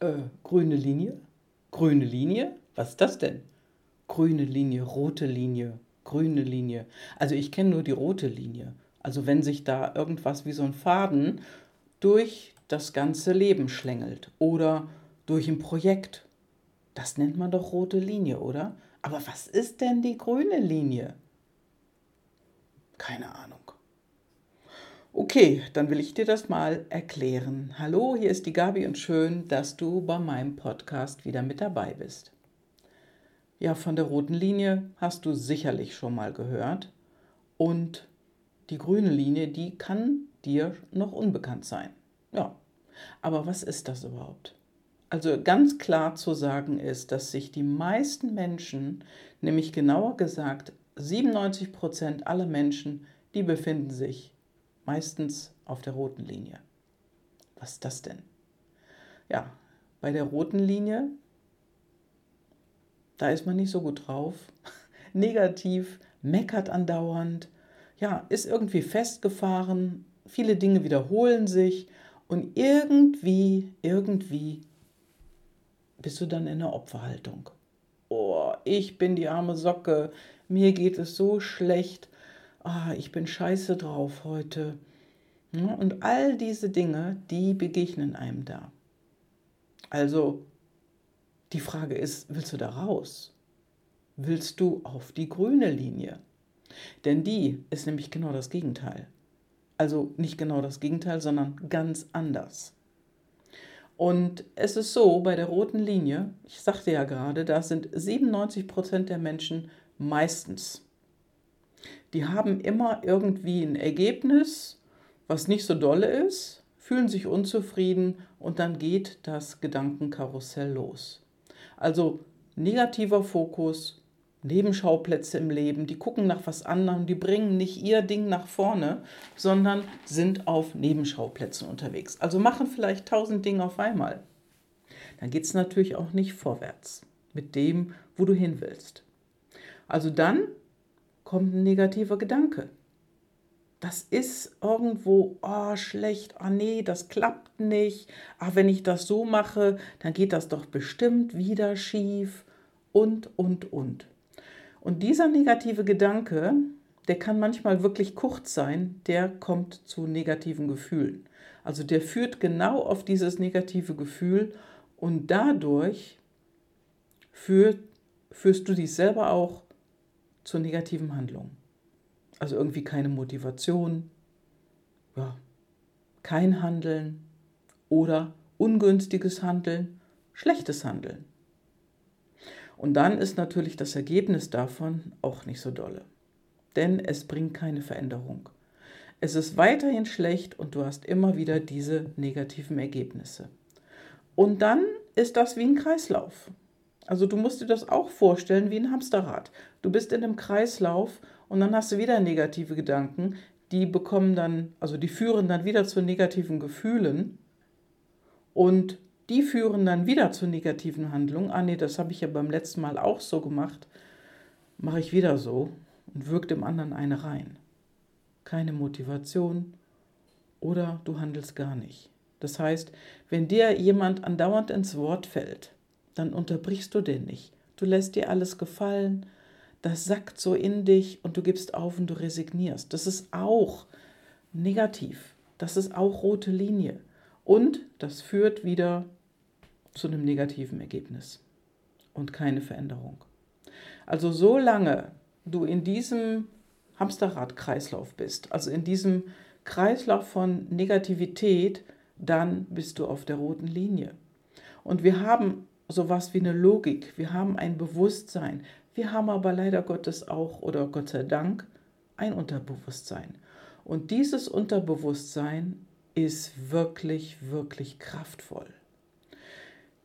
Äh, grüne Linie? Grüne Linie? Was ist das denn? Grüne Linie, rote Linie, grüne Linie. Also ich kenne nur die rote Linie. Also wenn sich da irgendwas wie so ein Faden durch das ganze Leben schlängelt oder durch ein Projekt. Das nennt man doch rote Linie, oder? Aber was ist denn die grüne Linie? Keine Ahnung. Okay, dann will ich dir das mal erklären. Hallo, hier ist die Gabi und schön, dass du bei meinem Podcast wieder mit dabei bist. Ja, von der roten Linie hast du sicherlich schon mal gehört. Und die grüne Linie, die kann dir noch unbekannt sein. Ja, aber was ist das überhaupt? Also ganz klar zu sagen ist, dass sich die meisten Menschen, nämlich genauer gesagt 97 Prozent aller Menschen, die befinden sich meistens auf der roten Linie. Was ist das denn? Ja, bei der roten Linie, da ist man nicht so gut drauf. Negativ, meckert andauernd, ja, ist irgendwie festgefahren, viele Dinge wiederholen sich und irgendwie, irgendwie bist du dann in der Opferhaltung. Oh, ich bin die arme Socke, mir geht es so schlecht ah, ich bin scheiße drauf heute. Und all diese Dinge, die begegnen einem da. Also die Frage ist, willst du da raus? Willst du auf die grüne Linie? Denn die ist nämlich genau das Gegenteil. Also nicht genau das Gegenteil, sondern ganz anders. Und es ist so, bei der roten Linie, ich sagte ja gerade, da sind 97 Prozent der Menschen meistens die haben immer irgendwie ein Ergebnis, was nicht so dolle ist, fühlen sich unzufrieden und dann geht das Gedankenkarussell los. Also negativer Fokus, Nebenschauplätze im Leben, die gucken nach was anderem, die bringen nicht ihr Ding nach vorne, sondern sind auf Nebenschauplätzen unterwegs. Also machen vielleicht tausend Dinge auf einmal. Dann geht es natürlich auch nicht vorwärts mit dem, wo du hin willst. Also dann kommt ein negativer Gedanke. Das ist irgendwo, oh, schlecht, oh nee, das klappt nicht. Ach, wenn ich das so mache, dann geht das doch bestimmt wieder schief und, und, und. Und dieser negative Gedanke, der kann manchmal wirklich kurz sein, der kommt zu negativen Gefühlen. Also der führt genau auf dieses negative Gefühl und dadurch führt, führst du dich selber auch zur negativen Handlung. Also irgendwie keine Motivation, ja, kein Handeln oder ungünstiges Handeln, schlechtes Handeln. Und dann ist natürlich das Ergebnis davon auch nicht so dolle. Denn es bringt keine Veränderung. Es ist weiterhin schlecht und du hast immer wieder diese negativen Ergebnisse. Und dann ist das wie ein Kreislauf. Also du musst dir das auch vorstellen wie ein Hamsterrad. Du bist in einem Kreislauf und dann hast du wieder negative Gedanken, die bekommen dann, also die führen dann wieder zu negativen Gefühlen und die führen dann wieder zu negativen Handlungen. Ah nee, das habe ich ja beim letzten Mal auch so gemacht. Mache ich wieder so und wirkt dem anderen eine rein. Keine Motivation oder du handelst gar nicht. Das heißt, wenn dir jemand andauernd ins Wort fällt, dann unterbrichst du den nicht. Du lässt dir alles gefallen, das sackt so in dich und du gibst auf und du resignierst. Das ist auch negativ. Das ist auch rote Linie. Und das führt wieder zu einem negativen Ergebnis und keine Veränderung. Also solange du in diesem Hamsterrad-Kreislauf bist, also in diesem Kreislauf von Negativität, dann bist du auf der roten Linie. Und wir haben sowas wie eine Logik, wir haben ein Bewusstsein, wir haben aber leider Gottes auch oder Gott sei Dank ein Unterbewusstsein. Und dieses Unterbewusstsein ist wirklich, wirklich kraftvoll.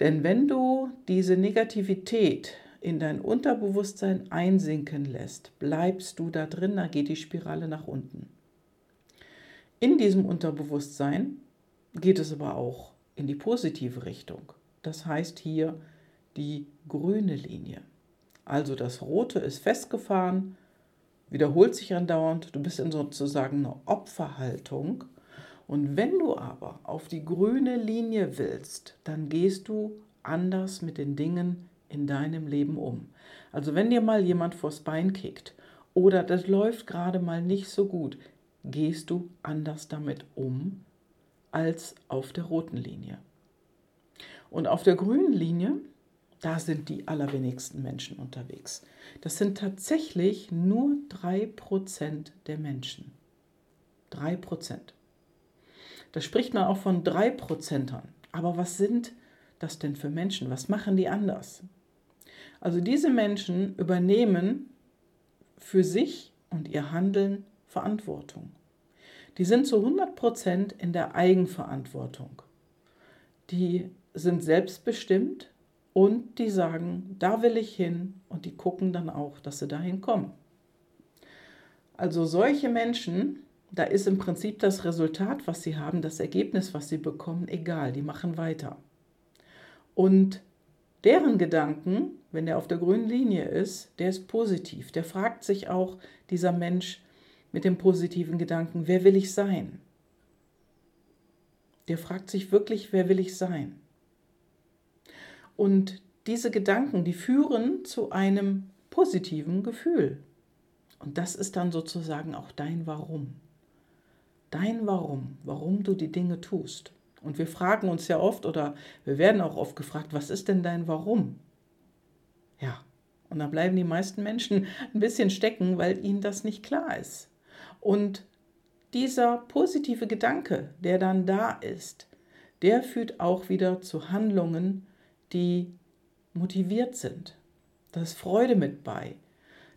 Denn wenn du diese Negativität in dein Unterbewusstsein einsinken lässt, bleibst du da drin, da geht die Spirale nach unten. In diesem Unterbewusstsein geht es aber auch in die positive Richtung. Das heißt hier die grüne Linie. Also das Rote ist festgefahren, wiederholt sich andauernd, du bist in sozusagen einer Opferhaltung Und wenn du aber auf die grüne Linie willst, dann gehst du anders mit den Dingen in deinem Leben um. Also wenn dir mal jemand vors Bein kickt oder das läuft gerade mal nicht so gut, gehst du anders damit um als auf der roten Linie. Und auf der grünen Linie, da sind die allerwenigsten Menschen unterwegs. Das sind tatsächlich nur 3% der Menschen. 3%. Da spricht man auch von 3%ern. Aber was sind das denn für Menschen? Was machen die anders? Also diese Menschen übernehmen für sich und ihr Handeln Verantwortung. Die sind zu 100% in der Eigenverantwortung. Die sind selbstbestimmt und die sagen, da will ich hin und die gucken dann auch, dass sie dahin kommen. Also solche Menschen, da ist im Prinzip das Resultat, was sie haben, das Ergebnis, was sie bekommen, egal, die machen weiter. Und deren Gedanken, wenn er auf der grünen Linie ist, der ist positiv. Der fragt sich auch, dieser Mensch mit dem positiven Gedanken, wer will ich sein? Der fragt sich wirklich, wer will ich sein? Und diese Gedanken, die führen zu einem positiven Gefühl. Und das ist dann sozusagen auch dein Warum. Dein Warum, warum du die Dinge tust. Und wir fragen uns ja oft oder wir werden auch oft gefragt, was ist denn dein Warum? Ja, und da bleiben die meisten Menschen ein bisschen stecken, weil ihnen das nicht klar ist. Und dieser positive Gedanke, der dann da ist, der führt auch wieder zu Handlungen, die motiviert sind. Da ist Freude mit bei.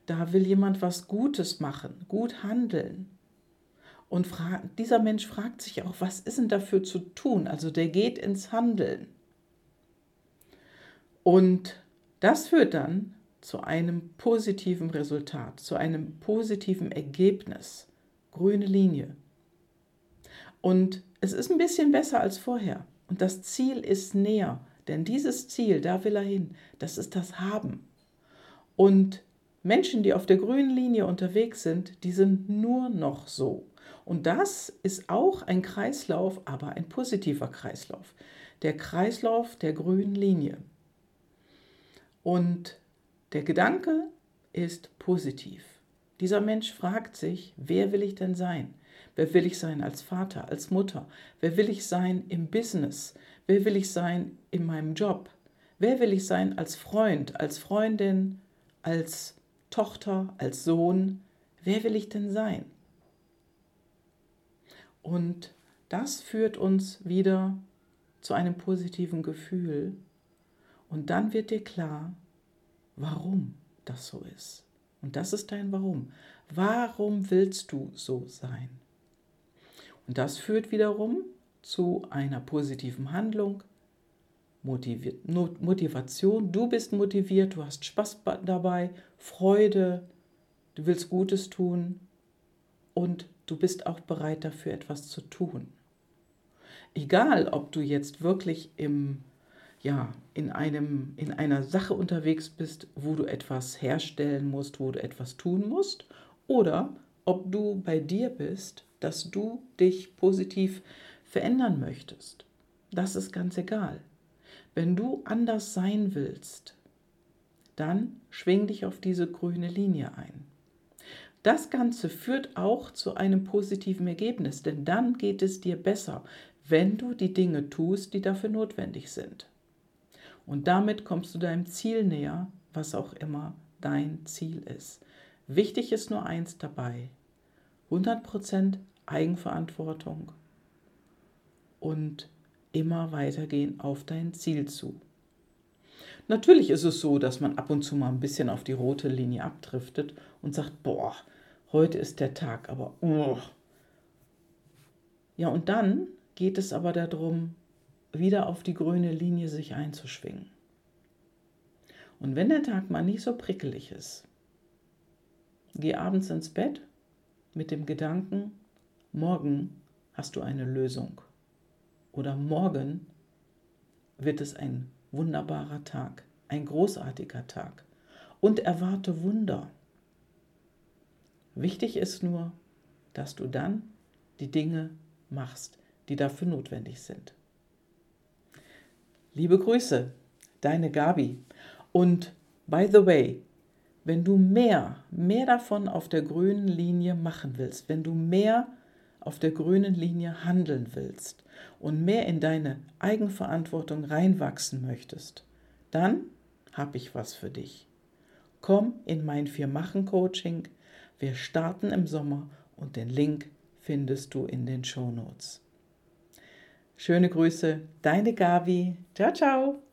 Da will jemand was Gutes machen, gut handeln. Und dieser Mensch fragt sich auch, was ist denn dafür zu tun? Also der geht ins Handeln. Und das führt dann zu einem positiven Resultat, zu einem positiven Ergebnis. Grüne Linie. Und es ist ein bisschen besser als vorher. Und das Ziel ist näher. Denn dieses Ziel, da will er hin, das ist das Haben. Und Menschen, die auf der grünen Linie unterwegs sind, die sind nur noch so. Und das ist auch ein Kreislauf, aber ein positiver Kreislauf. Der Kreislauf der grünen Linie. Und der Gedanke ist positiv. Dieser Mensch fragt sich, wer will ich denn sein? Wer will ich sein als Vater, als Mutter? Wer will ich sein im Business? Wer will ich sein in meinem Job? Wer will ich sein als Freund, als Freundin, als Tochter, als Sohn? Wer will ich denn sein? Und das führt uns wieder zu einem positiven Gefühl. Und dann wird dir klar, warum das so ist. Und das ist dein Warum. Warum willst du so sein? Und das führt wiederum zu einer positiven Handlung, Motivation. Du bist motiviert, du hast Spaß dabei, Freude, du willst Gutes tun und du bist auch bereit dafür etwas zu tun. Egal, ob du jetzt wirklich im ja, in, einem, in einer Sache unterwegs bist, wo du etwas herstellen musst, wo du etwas tun musst, oder ob du bei dir bist, dass du dich positiv verändern möchtest. Das ist ganz egal. Wenn du anders sein willst, dann schwing dich auf diese grüne Linie ein. Das Ganze führt auch zu einem positiven Ergebnis, denn dann geht es dir besser, wenn du die Dinge tust, die dafür notwendig sind. Und damit kommst du deinem Ziel näher, was auch immer dein Ziel ist. Wichtig ist nur eins dabei. 100% Eigenverantwortung und immer weitergehen auf dein Ziel zu. Natürlich ist es so, dass man ab und zu mal ein bisschen auf die rote Linie abdriftet und sagt, boah, heute ist der Tag, aber oh. Ja, und dann geht es aber darum, wieder auf die grüne Linie sich einzuschwingen. Und wenn der Tag mal nicht so prickelig ist, geh abends ins Bett mit dem Gedanken, morgen hast du eine Lösung. Oder morgen wird es ein wunderbarer Tag, ein großartiger Tag. Und erwarte Wunder. Wichtig ist nur, dass du dann die Dinge machst, die dafür notwendig sind. Liebe Grüße, deine Gabi. Und by the way, wenn du mehr, mehr davon auf der grünen Linie machen willst, wenn du mehr auf der grünen Linie handeln willst und mehr in deine Eigenverantwortung reinwachsen möchtest, dann habe ich was für dich. Komm in mein Vier-Machen-Coaching. Wir starten im Sommer und den Link findest du in den Show Notes. Schöne Grüße, deine Gavi. Ciao, ciao.